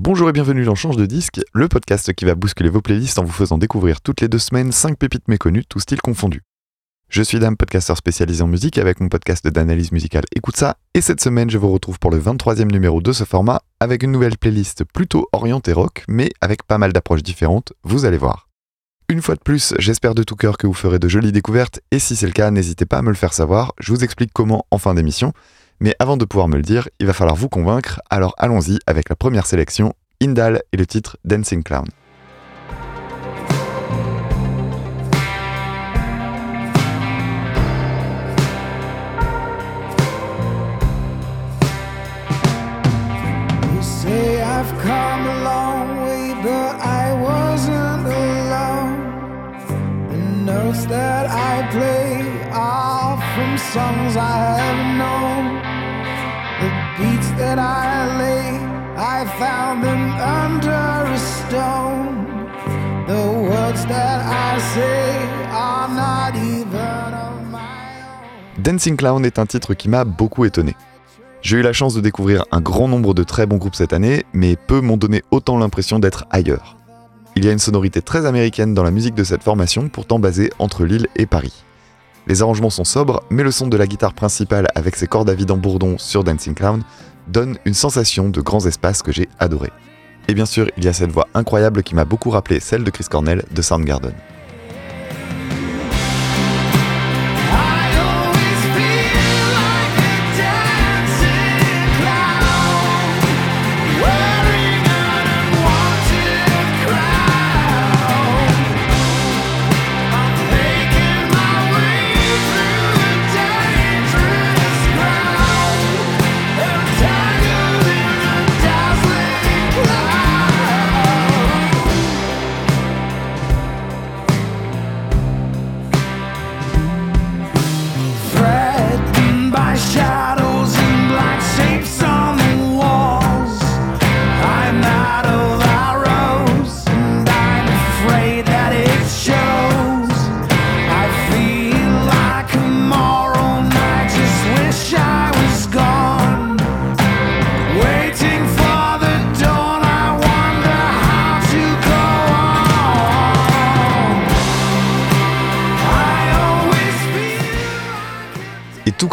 Bonjour et bienvenue dans Change de disque, le podcast qui va bousculer vos playlists en vous faisant découvrir toutes les deux semaines 5 pépites méconnues, tous styles confondus. Je suis Dame, podcasteur spécialisé en musique avec mon podcast d'analyse musicale Écoute ça, et cette semaine je vous retrouve pour le 23e numéro de ce format avec une nouvelle playlist plutôt orientée rock, mais avec pas mal d'approches différentes, vous allez voir. Une fois de plus, j'espère de tout cœur que vous ferez de jolies découvertes, et si c'est le cas, n'hésitez pas à me le faire savoir, je vous explique comment en fin d'émission, mais avant de pouvoir me le dire, il va falloir vous convaincre, alors allons-y avec la première sélection, Indal et le titre Dancing Clown. That I play songs I have known. Dancing Clown est un titre qui m'a beaucoup étonné. J'ai eu la chance de découvrir un grand nombre de très bons groupes cette année, mais peu m'ont donné autant l'impression d'être ailleurs. Il y a une sonorité très américaine dans la musique de cette formation, pourtant basée entre Lille et Paris. Les arrangements sont sobres, mais le son de la guitare principale avec ses cordes à vide en bourdon sur Dancing Clown donne une sensation de grands espaces que j'ai adoré. Et bien sûr, il y a cette voix incroyable qui m'a beaucoup rappelé celle de Chris Cornell de Soundgarden.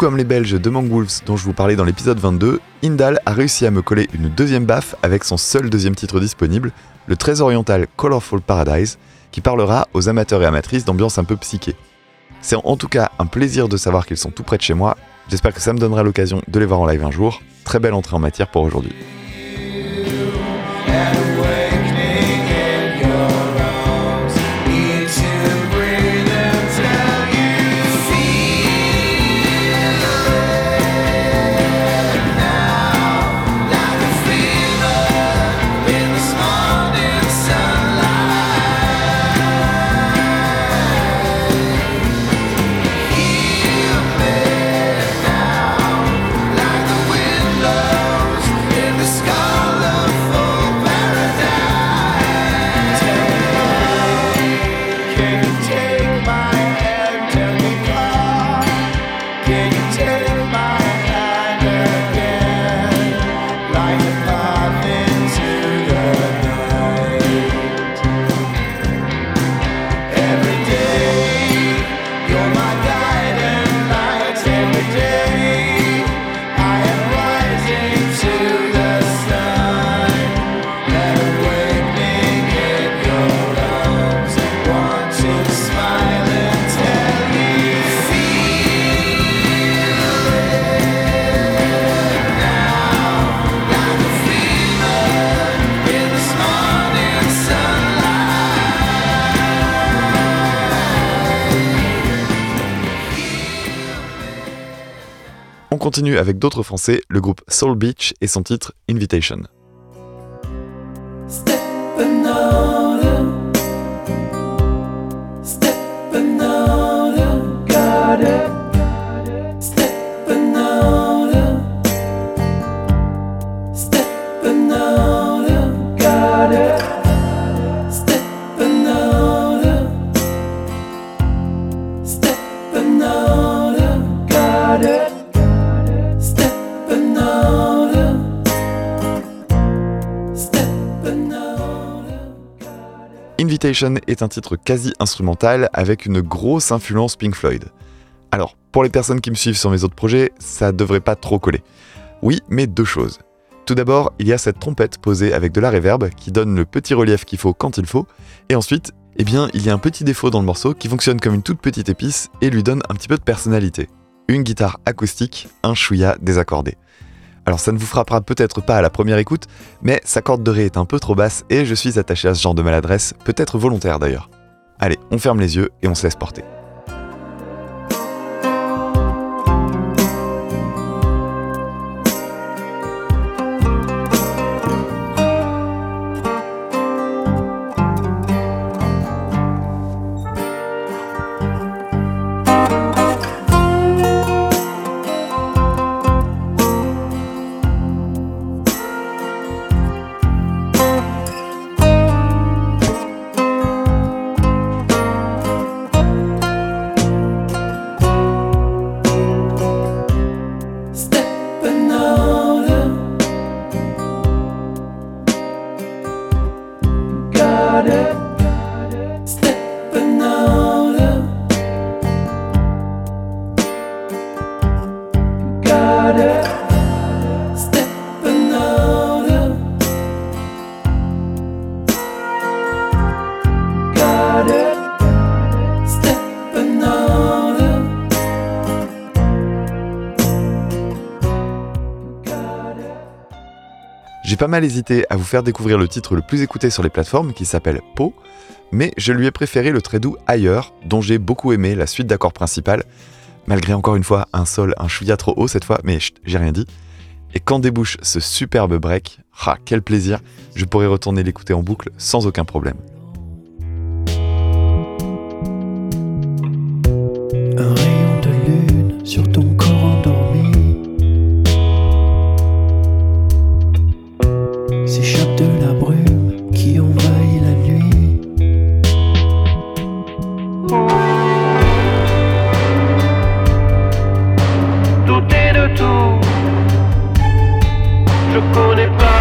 Comme les Belges de Wolves dont je vous parlais dans l'épisode 22, Indal a réussi à me coller une deuxième baffe avec son seul deuxième titre disponible, le très oriental Colorful Paradise, qui parlera aux amateurs et amatrices d'ambiance un peu psyché. C'est en tout cas un plaisir de savoir qu'ils sont tout près de chez moi, j'espère que ça me donnera l'occasion de les voir en live un jour. Très belle entrée en matière pour aujourd'hui. On continue avec d'autres français, le groupe Soul Beach et son titre Invitation. Est un titre quasi instrumental avec une grosse influence Pink Floyd. Alors, pour les personnes qui me suivent sur mes autres projets, ça devrait pas trop coller. Oui, mais deux choses. Tout d'abord, il y a cette trompette posée avec de la reverb qui donne le petit relief qu'il faut quand il faut, et ensuite, eh bien, il y a un petit défaut dans le morceau qui fonctionne comme une toute petite épice et lui donne un petit peu de personnalité. Une guitare acoustique, un chouïa désaccordé. Alors ça ne vous frappera peut-être pas à la première écoute, mais sa corde de ré est un peu trop basse et je suis attaché à ce genre de maladresse, peut-être volontaire d'ailleurs. Allez, on ferme les yeux et on se laisse porter. J'ai pas mal hésité à vous faire découvrir le titre le plus écouté sur les plateformes qui s'appelle Po, mais je lui ai préféré le très doux Ailleurs, dont j'ai beaucoup aimé la suite d'accords principales, malgré encore une fois un sol un chouïa trop haut cette fois, mais j'ai rien dit. Et quand débouche ce superbe break, ah quel plaisir, je pourrais retourner l'écouter en boucle sans aucun problème. De lune sur ton douter de tout. Je connais par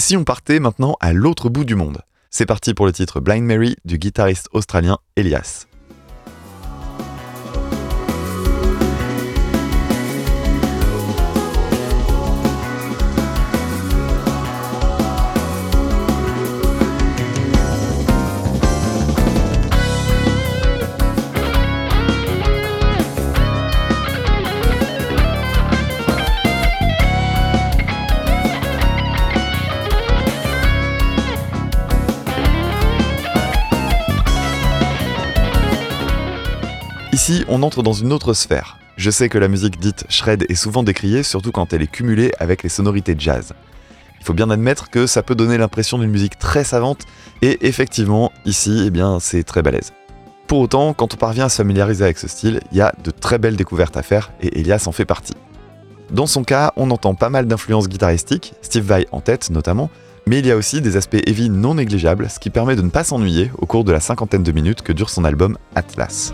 Et si on partait maintenant à l'autre bout du monde? C'est parti pour le titre Blind Mary du guitariste australien Elias. Ici, on entre dans une autre sphère. Je sais que la musique dite shred est souvent décriée, surtout quand elle est cumulée avec les sonorités jazz. Il faut bien admettre que ça peut donner l'impression d'une musique très savante, et effectivement, ici, eh bien, c'est très balèze. Pour autant, quand on parvient à se familiariser avec ce style, il y a de très belles découvertes à faire, et Elias en fait partie. Dans son cas, on entend pas mal d'influences guitaristiques, Steve Vai en tête notamment, mais il y a aussi des aspects heavy non négligeables, ce qui permet de ne pas s'ennuyer au cours de la cinquantaine de minutes que dure son album Atlas.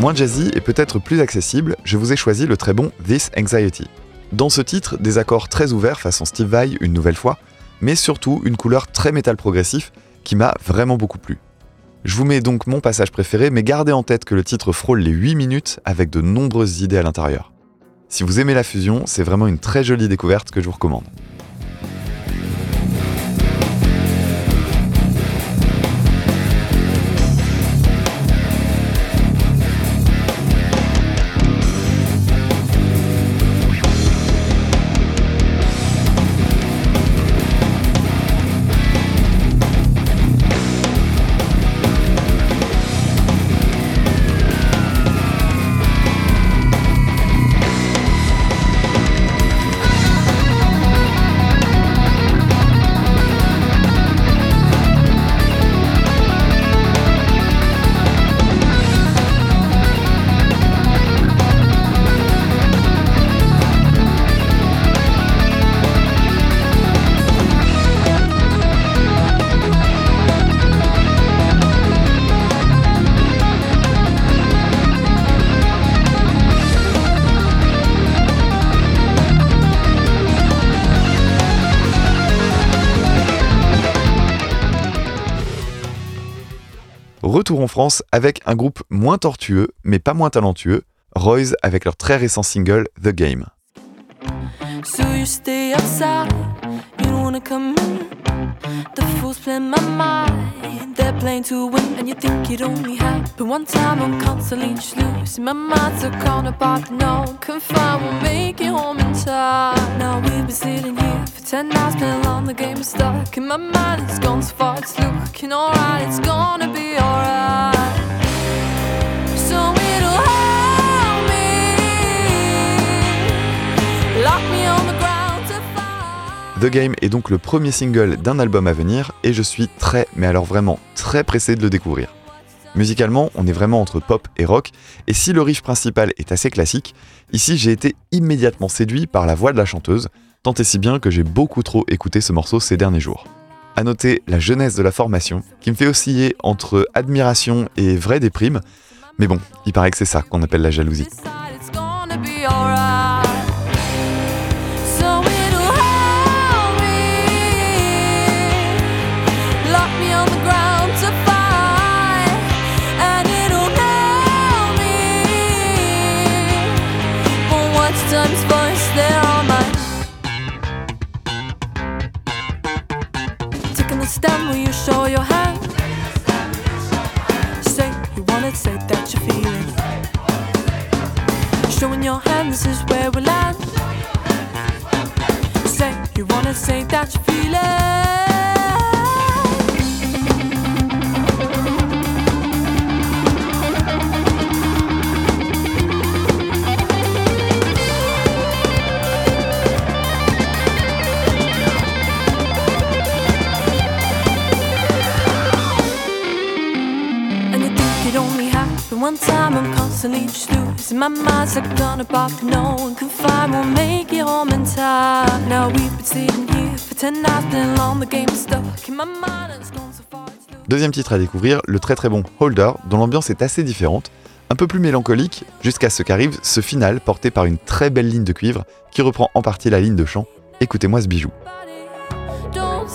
Moins jazzy et peut-être plus accessible, je vous ai choisi le très bon This Anxiety. Dans ce titre, des accords très ouverts façon Steve Vai une nouvelle fois, mais surtout une couleur très métal progressif qui m'a vraiment beaucoup plu. Je vous mets donc mon passage préféré, mais gardez en tête que le titre frôle les 8 minutes avec de nombreuses idées à l'intérieur. Si vous aimez la fusion, c'est vraiment une très jolie découverte que je vous recommande. En France avec un groupe moins tortueux, mais pas moins talentueux, Royce avec leur très récent single The Game. So you stay outside, you don't wanna come in. The fools play my mind, they're playing to win, and you think it only happen one time. I'm constantly losing my mind's a corner apart, no confine, we'll make it home in time. Now we've been sitting here for ten hours, playing along the game is stuck in my mind. It's gone so far, it's looking alright, it's gonna be alright. The Game est donc le premier single d'un album à venir et je suis très, mais alors vraiment très pressé de le découvrir. Musicalement, on est vraiment entre pop et rock, et si le riff principal est assez classique, ici j'ai été immédiatement séduit par la voix de la chanteuse, tant et si bien que j'ai beaucoup trop écouté ce morceau ces derniers jours. À noter la jeunesse de la formation, qui me fait osciller entre admiration et vraie déprime, mais bon, il paraît que c'est ça qu'on appelle la jalousie. This is where we land. Say you wanna say that you feel it only happened one time. I'm constantly just losing my mind. Like gonna pop, no one can find. We'll make it home in time. Now we've been sitting here for ten hours, playing along the game stuck in my mind. And it's gone so far. It's losing Deuxième titre à découvrir, le très très bon Holder, dont l'ambiance est assez différente, un peu plus mélancolique, jusqu'à ce qu'arrive ce final porté par une très belle ligne de cuivre qui reprend en partie la ligne de chant. Écoutez-moi ce bijou. Don't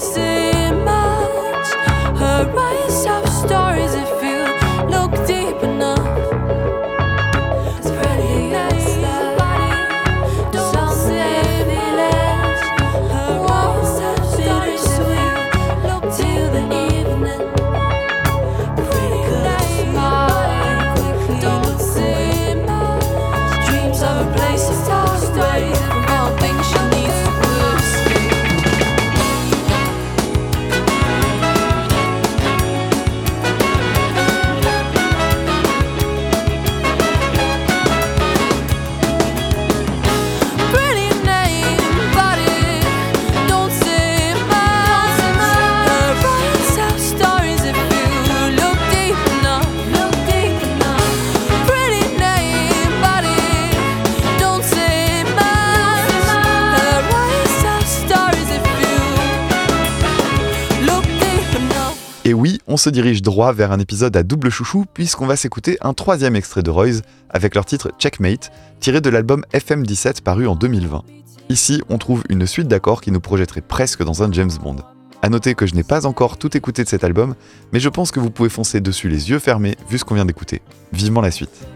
on se dirige droit vers un épisode à double chouchou puisqu'on va s'écouter un troisième extrait de Royce avec leur titre Checkmate, tiré de l'album FM17 paru en 2020. Ici, on trouve une suite d'accords qui nous projetterait presque dans un James Bond. A noter que je n'ai pas encore tout écouté de cet album, mais je pense que vous pouvez foncer dessus les yeux fermés vu ce qu'on vient d'écouter. Vivement la suite.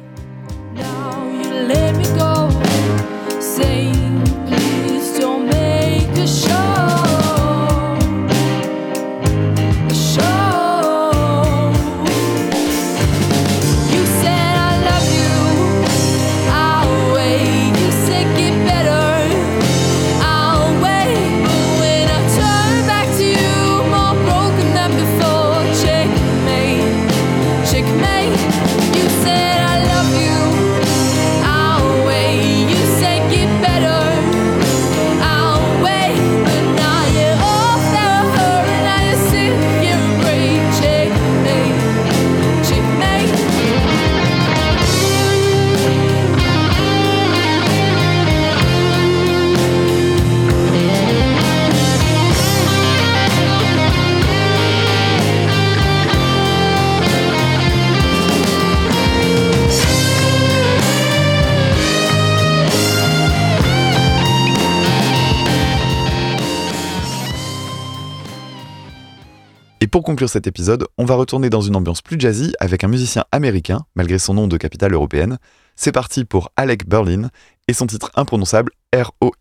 Et pour conclure cet épisode, on va retourner dans une ambiance plus jazzy avec un musicien américain, malgré son nom de capitale européenne. C'est parti pour Alec Berlin et son titre imprononçable R-O-Y-G-B-I-V,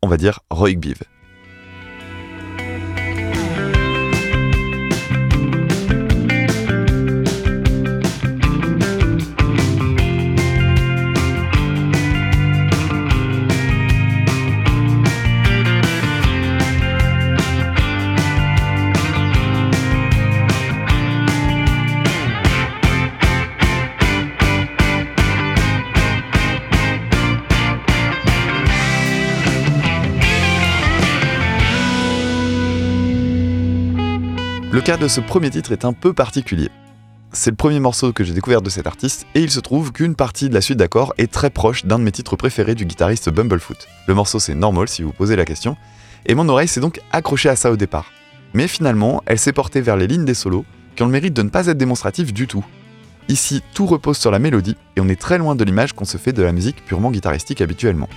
on va dire Roy Biv. Le cas de ce premier titre est un peu particulier. C'est le premier morceau que j'ai découvert de cet artiste et il se trouve qu'une partie de la suite d'accords est très proche d'un de mes titres préférés du guitariste Bumblefoot. Le morceau c'est Normal si vous posez la question, et mon oreille s'est donc accrochée à ça au départ. Mais finalement, elle s'est portée vers les lignes des solos qui ont le mérite de ne pas être démonstratifs du tout. Ici, tout repose sur la mélodie et on est très loin de l'image qu'on se fait de la musique purement guitaristique habituellement.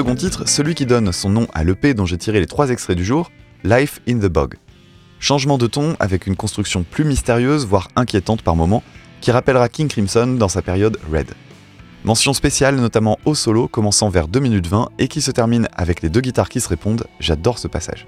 Second titre, celui qui donne son nom à l'EP dont j'ai tiré les trois extraits du jour, Life in the Bog. Changement de ton avec une construction plus mystérieuse, voire inquiétante par moments, qui rappellera King Crimson dans sa période Red. Mention spéciale notamment au solo commençant vers 2 minutes 20 et qui se termine avec les deux guitares qui se répondent, j'adore ce passage.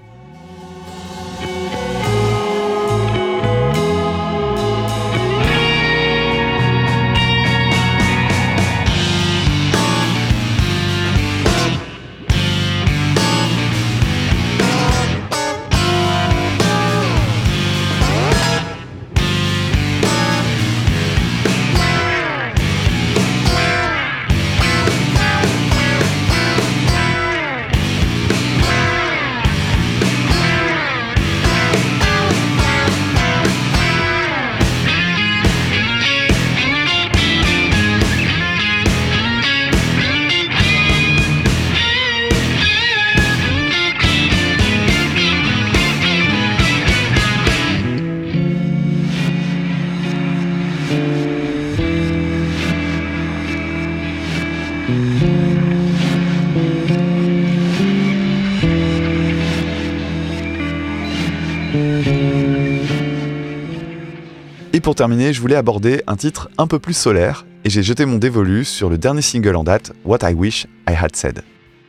Pour terminer, je voulais aborder un titre un peu plus solaire, et j'ai jeté mon dévolu sur le dernier single en date, What I Wish I Had Said.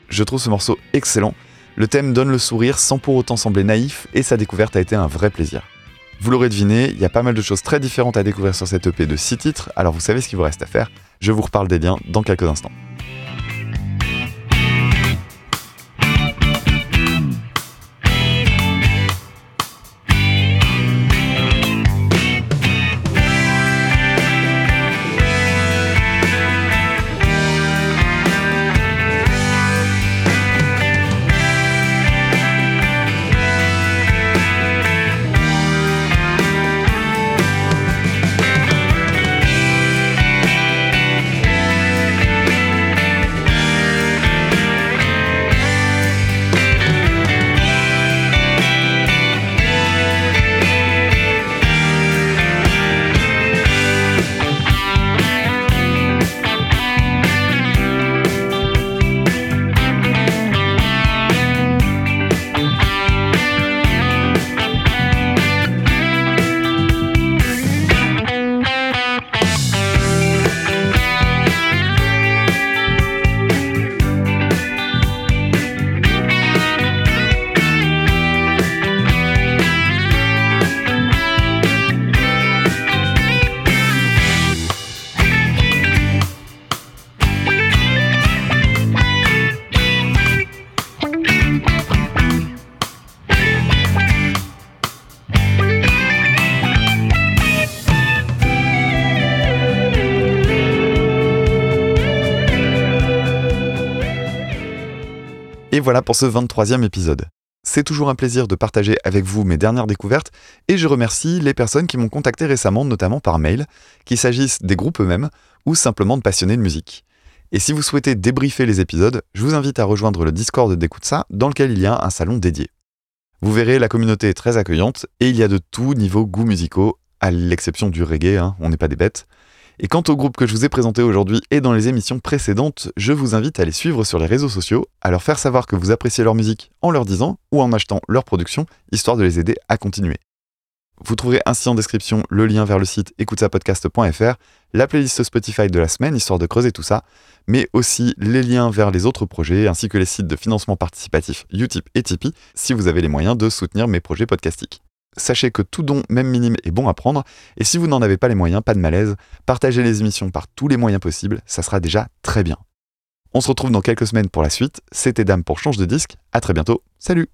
Je trouve ce morceau excellent, le thème donne le sourire sans pour autant sembler naïf, et sa découverte a été un vrai plaisir. Vous l'aurez deviné, il y a pas mal de choses très différentes à découvrir sur cette EP de 6 titres, alors vous savez ce qu'il vous reste à faire, je vous reparle des liens dans quelques instants. Voilà pour ce 23e épisode. C'est toujours un plaisir de partager avec vous mes dernières découvertes et je remercie les personnes qui m'ont contacté récemment, notamment par mail, qu'il s'agisse des groupes eux-mêmes ou simplement de passionnés de musique. Et si vous souhaitez débriefer les épisodes, je vous invite à rejoindre le Discord d'Écoute dans lequel il y a un salon dédié. Vous verrez, la communauté est très accueillante et il y a de tout niveau goûts musicaux, à l'exception du reggae, hein, on n'est pas des bêtes. Et quant au groupe que je vous ai présenté aujourd'hui et dans les émissions précédentes, je vous invite à les suivre sur les réseaux sociaux, à leur faire savoir que vous appréciez leur musique en leur disant ou en achetant leur production, histoire de les aider à continuer. Vous trouverez ainsi en description le lien vers le site écoutesapodcast.fr, la playlist Spotify de la semaine, histoire de creuser tout ça, mais aussi les liens vers les autres projets, ainsi que les sites de financement participatif Utip et Tipeee, si vous avez les moyens de soutenir mes projets podcastiques. Sachez que tout don, même minime, est bon à prendre, et si vous n'en avez pas les moyens, pas de malaise, partagez les émissions par tous les moyens possibles, ça sera déjà très bien. On se retrouve dans quelques semaines pour la suite, c'était Dame pour Change de disque, à très bientôt, salut